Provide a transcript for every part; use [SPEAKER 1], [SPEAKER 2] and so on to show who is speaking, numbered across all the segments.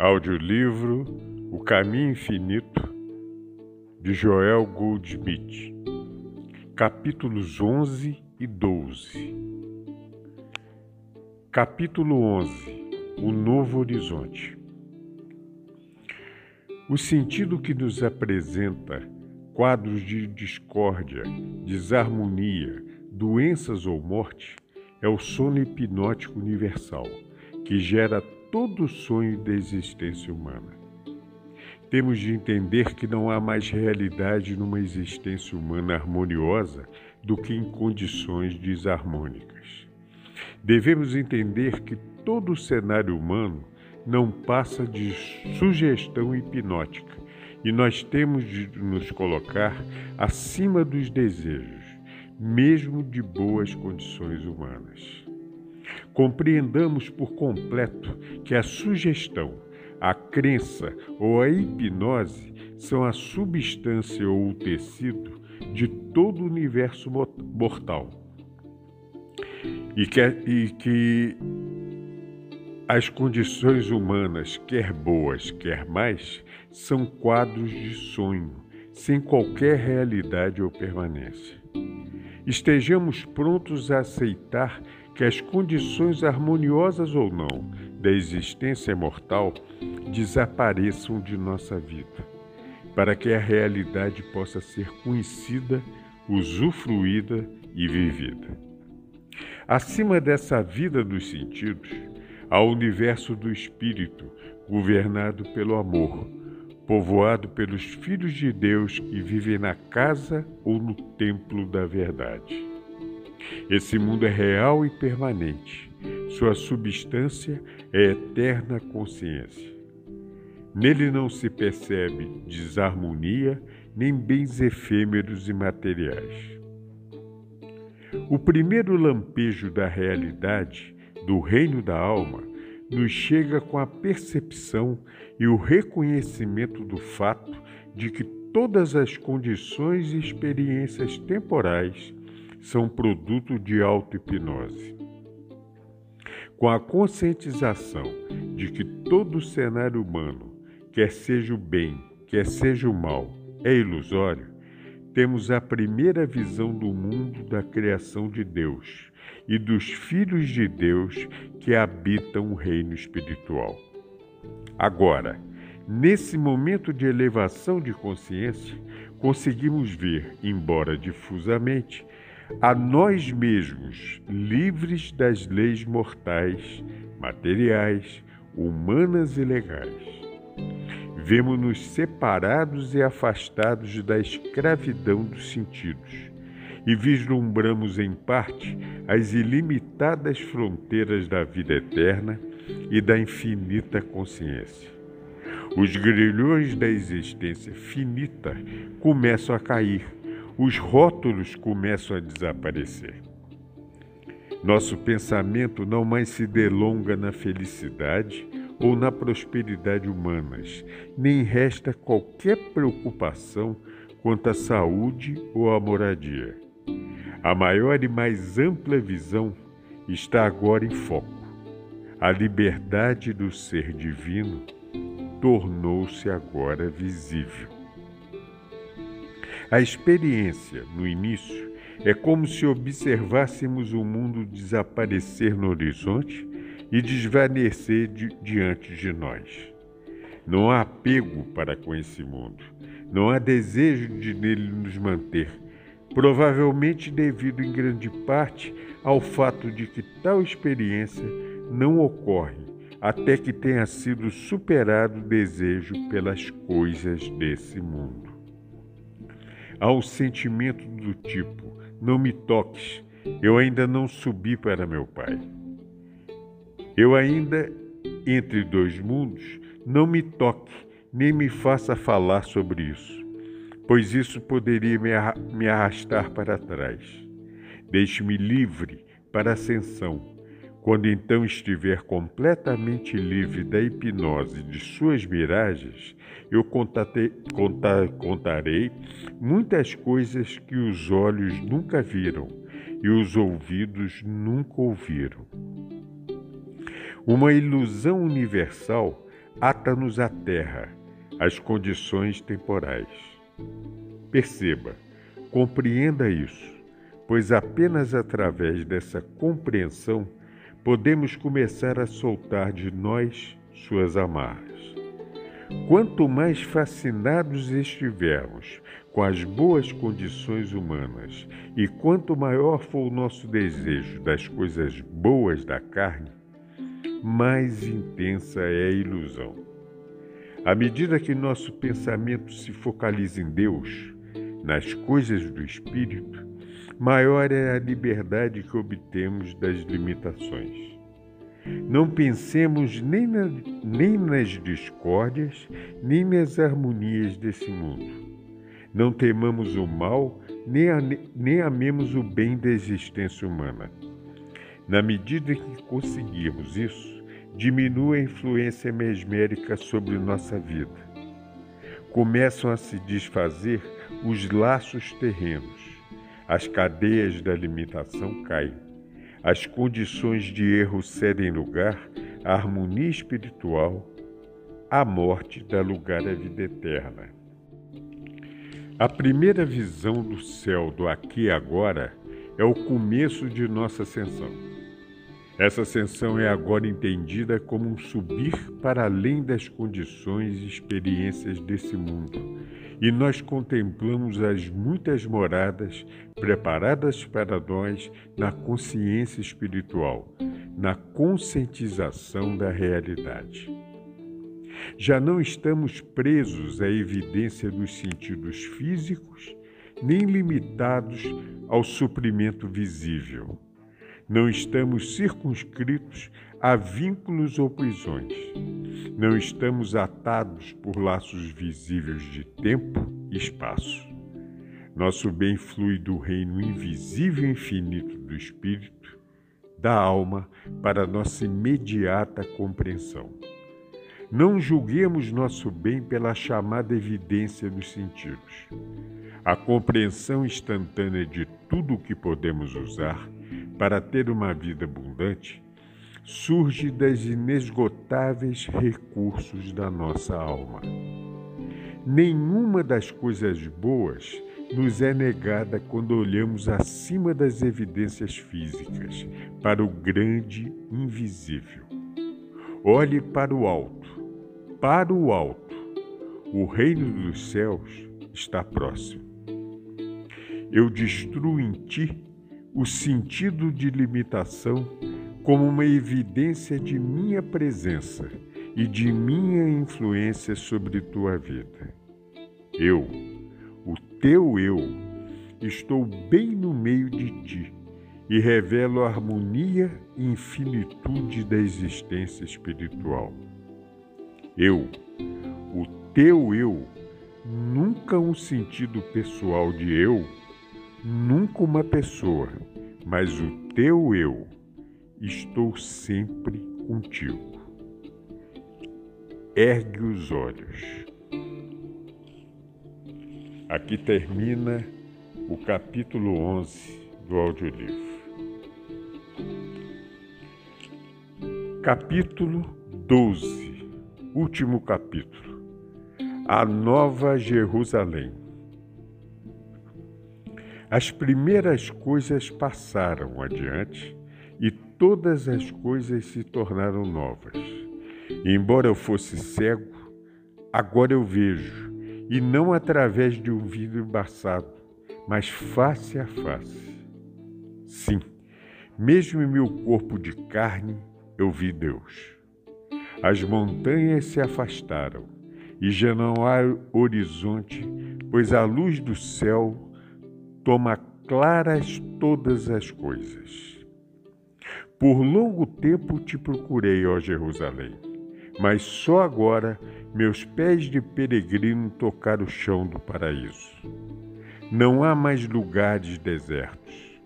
[SPEAKER 1] Audiolivro O Caminho Infinito, de Joel Goldsmith, capítulos 11 e 12. Capítulo 11 O Novo Horizonte. O sentido que nos apresenta quadros de discórdia, desarmonia, doenças ou morte é o sono hipnótico universal, que gera todo sonho da existência humana. Temos de entender que não há mais realidade numa existência humana harmoniosa do que em condições desarmônicas. Devemos entender que todo o cenário humano não passa de sugestão hipnótica e nós temos de nos colocar acima dos desejos, mesmo de boas condições humanas. Compreendamos por completo que a sugestão, a crença ou a hipnose são a substância ou o tecido de todo o universo mortal. E que, e que as condições humanas, quer boas, quer mais, são quadros de sonho, sem qualquer realidade ou permanência. Estejamos prontos a aceitar que as condições harmoniosas ou não da existência mortal desapareçam de nossa vida, para que a realidade possa ser conhecida, usufruída e vivida. Acima dessa vida dos sentidos, há o universo do espírito, governado pelo amor, povoado pelos filhos de Deus que vivem na casa ou no templo da verdade. Esse mundo é real e permanente. Sua substância é eterna consciência. Nele não se percebe desarmonia nem bens efêmeros e materiais. O primeiro lampejo da realidade, do reino da alma, nos chega com a percepção e o reconhecimento do fato de que todas as condições e experiências temporais são produto de auto-hipnose. Com a conscientização de que todo o cenário humano, quer seja o bem, quer seja o mal, é ilusório, temos a primeira visão do mundo da criação de Deus e dos filhos de Deus que habitam o reino espiritual. Agora, nesse momento de elevação de consciência, conseguimos ver, embora difusamente, a nós mesmos, livres das leis mortais, materiais, humanas e legais. Vemos-nos separados e afastados da escravidão dos sentidos e vislumbramos em parte as ilimitadas fronteiras da vida eterna e da infinita consciência. Os grilhões da existência finita começam a cair os rótulos começam a desaparecer. Nosso pensamento não mais se delonga na felicidade ou na prosperidade humanas, nem resta qualquer preocupação quanto à saúde ou à moradia. A maior e mais ampla visão está agora em foco. A liberdade do ser divino tornou-se agora visível. A experiência, no início, é como se observássemos o mundo desaparecer no horizonte e desvanecer di diante de nós. Não há apego para com esse mundo, não há desejo de nele nos manter, provavelmente devido em grande parte ao fato de que tal experiência não ocorre até que tenha sido superado o desejo pelas coisas desse mundo. Há um sentimento do tipo: não me toques, eu ainda não subi para meu pai. Eu ainda entre dois mundos, não me toque, nem me faça falar sobre isso, pois isso poderia me arrastar para trás. Deixe-me livre para a ascensão. Quando então estiver completamente livre da hipnose de suas miragens, eu contatei, contar, contarei muitas coisas que os olhos nunca viram e os ouvidos nunca ouviram. Uma ilusão universal ata-nos à terra, às condições temporais. Perceba, compreenda isso, pois apenas através dessa compreensão podemos começar a soltar de nós suas amarras. Quanto mais fascinados estivermos com as boas condições humanas e quanto maior for o nosso desejo das coisas boas da carne, mais intensa é a ilusão. À medida que nosso pensamento se focaliza em Deus, nas coisas do Espírito, maior é a liberdade que obtemos das limitações. Não pensemos nem, na, nem nas discórdias, nem nas harmonias desse mundo. Não temamos o mal, nem, a, nem amemos o bem da existência humana. Na medida que conseguirmos isso, diminui a influência mesmérica sobre nossa vida. Começam a se desfazer os laços terrenos, as cadeias da limitação caem, as condições de erro cedem lugar à harmonia espiritual, a morte dá lugar à vida eterna. A primeira visão do céu do aqui e agora é o começo de nossa ascensão. Essa ascensão é agora entendida como um subir para além das condições e experiências desse mundo, e nós contemplamos as muitas moradas preparadas para nós na consciência espiritual, na conscientização da realidade. Já não estamos presos à evidência dos sentidos físicos, nem limitados ao suprimento visível não estamos circunscritos a vínculos ou prisões. Não estamos atados por laços visíveis de tempo e espaço. Nosso bem flui do reino invisível e infinito do Espírito, da alma, para nossa imediata compreensão. Não julguemos nosso bem pela chamada evidência dos sentidos. A compreensão instantânea de tudo o que podemos usar para ter uma vida abundante surge das inesgotáveis recursos da nossa alma. Nenhuma das coisas boas nos é negada quando olhamos acima das evidências físicas para o grande invisível. Olhe para o alto, para o alto. O reino dos céus está próximo. Eu destruo em ti o sentido de limitação como uma evidência de minha presença e de minha influência sobre tua vida. Eu, o teu eu, estou bem no meio de ti e revelo a harmonia e infinitude da existência espiritual. Eu, o teu eu, nunca um sentido pessoal de eu, nunca uma pessoa, mas o teu eu. Estou sempre contigo. Ergue os olhos. Aqui termina o capítulo 11 do audiolivro. Capítulo 12, último capítulo. A Nova Jerusalém. As primeiras coisas passaram adiante e todas as coisas se tornaram novas. embora eu fosse cego, agora eu vejo, e não através de um vidro embaçado, mas face a face. Sim, mesmo em meu corpo de carne, eu vi Deus. As montanhas se afastaram e já não há horizonte, pois a luz do céu toma claras todas as coisas. Por longo tempo te procurei, ó Jerusalém, mas só agora meus pés de peregrino tocaram o chão do paraíso. Não há mais lugares desertos.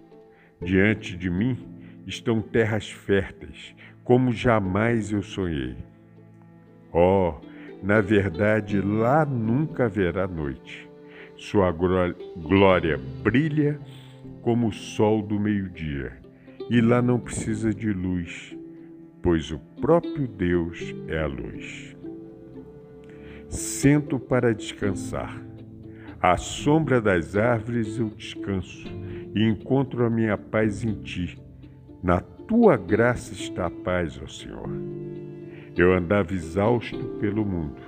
[SPEAKER 1] Diante de mim estão terras férteis, como jamais eu sonhei. Oh, na verdade, lá nunca haverá noite. Sua glória brilha como o sol do meio-dia, e lá não precisa de luz, pois o próprio Deus é a luz. Sento para descansar. À sombra das árvores eu descanso e encontro a minha paz em ti. Na tua graça está a paz, ó Senhor. Eu andava exausto pelo mundo.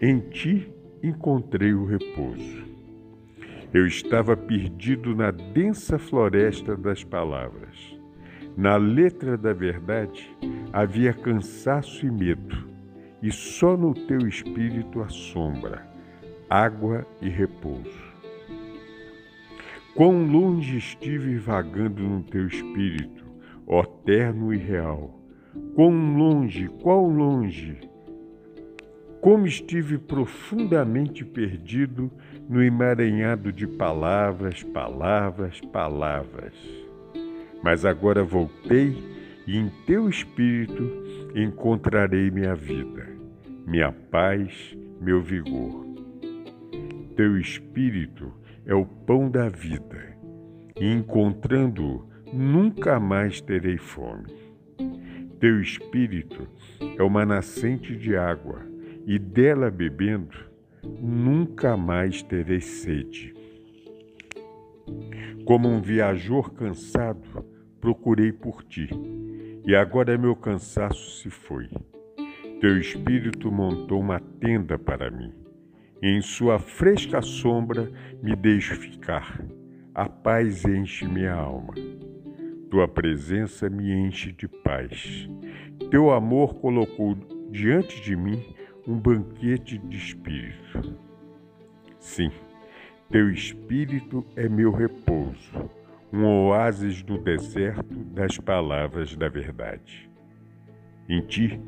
[SPEAKER 1] Em ti encontrei o repouso. Eu estava perdido na densa floresta das palavras. Na letra da verdade havia cansaço e medo, e só no teu espírito a sombra, água e repouso. Quão longe estive vagando no teu espírito, ó terno e real. Quão longe, quão longe como estive profundamente perdido no emaranhado de palavras, palavras, palavras. Mas agora voltei e em teu espírito encontrarei minha vida, minha paz, meu vigor. Teu espírito é o pão da vida, e encontrando-o, nunca mais terei fome. Teu espírito é uma nascente de água e dela bebendo, nunca mais terei sede. Como um viajor cansado, procurei por ti, e agora meu cansaço se foi. Teu espírito montou uma tenda para mim, e em sua fresca sombra me deixo ficar. A paz enche minha alma. Tua presença me enche de paz. Teu amor colocou diante de mim um banquete de espírito. Sim, teu espírito é meu repouso, um oásis no deserto das palavras da verdade. Em ti,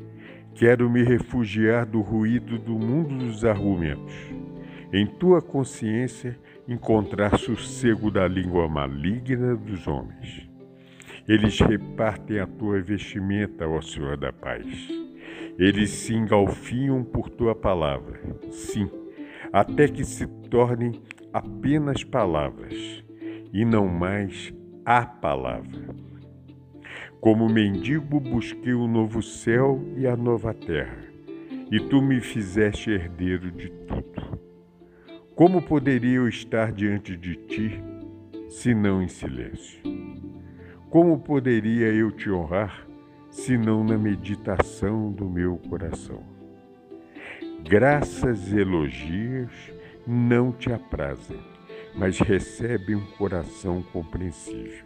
[SPEAKER 1] quero me refugiar do ruído do mundo dos argumentos. Em tua consciência, encontrar sossego da língua maligna dos homens. Eles repartem a tua vestimenta, ó Senhor da paz eles se engalfinham por tua palavra, sim, até que se tornem apenas palavras e não mais a palavra. Como mendigo busquei o novo céu e a nova terra, e tu me fizeste herdeiro de tudo. Como poderia eu estar diante de ti, se não em silêncio? Como poderia eu te honrar, senão na meditação do meu coração. Graças e elogios não te aprazem, mas recebe um coração compreensível.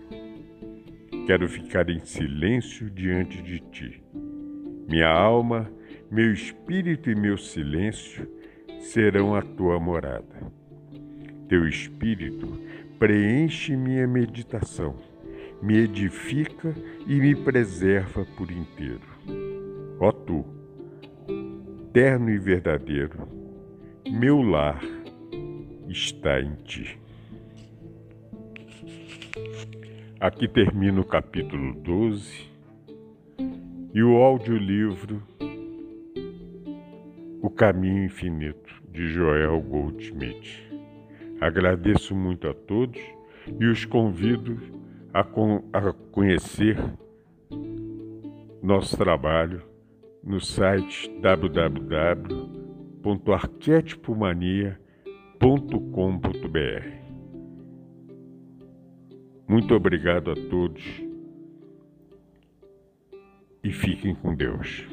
[SPEAKER 1] Quero ficar em silêncio diante de ti. Minha alma, meu espírito e meu silêncio serão a tua morada. Teu espírito preenche minha meditação me edifica e me preserva por inteiro. Ó tu, terno e verdadeiro, meu lar está em ti. Aqui termina o capítulo 12 e o audiolivro O Caminho Infinito, de Joel Goldschmidt. Agradeço muito a todos e os convido a, con a conhecer nosso trabalho no site www.arquetipomania.com.br. Muito obrigado a todos e fiquem com Deus.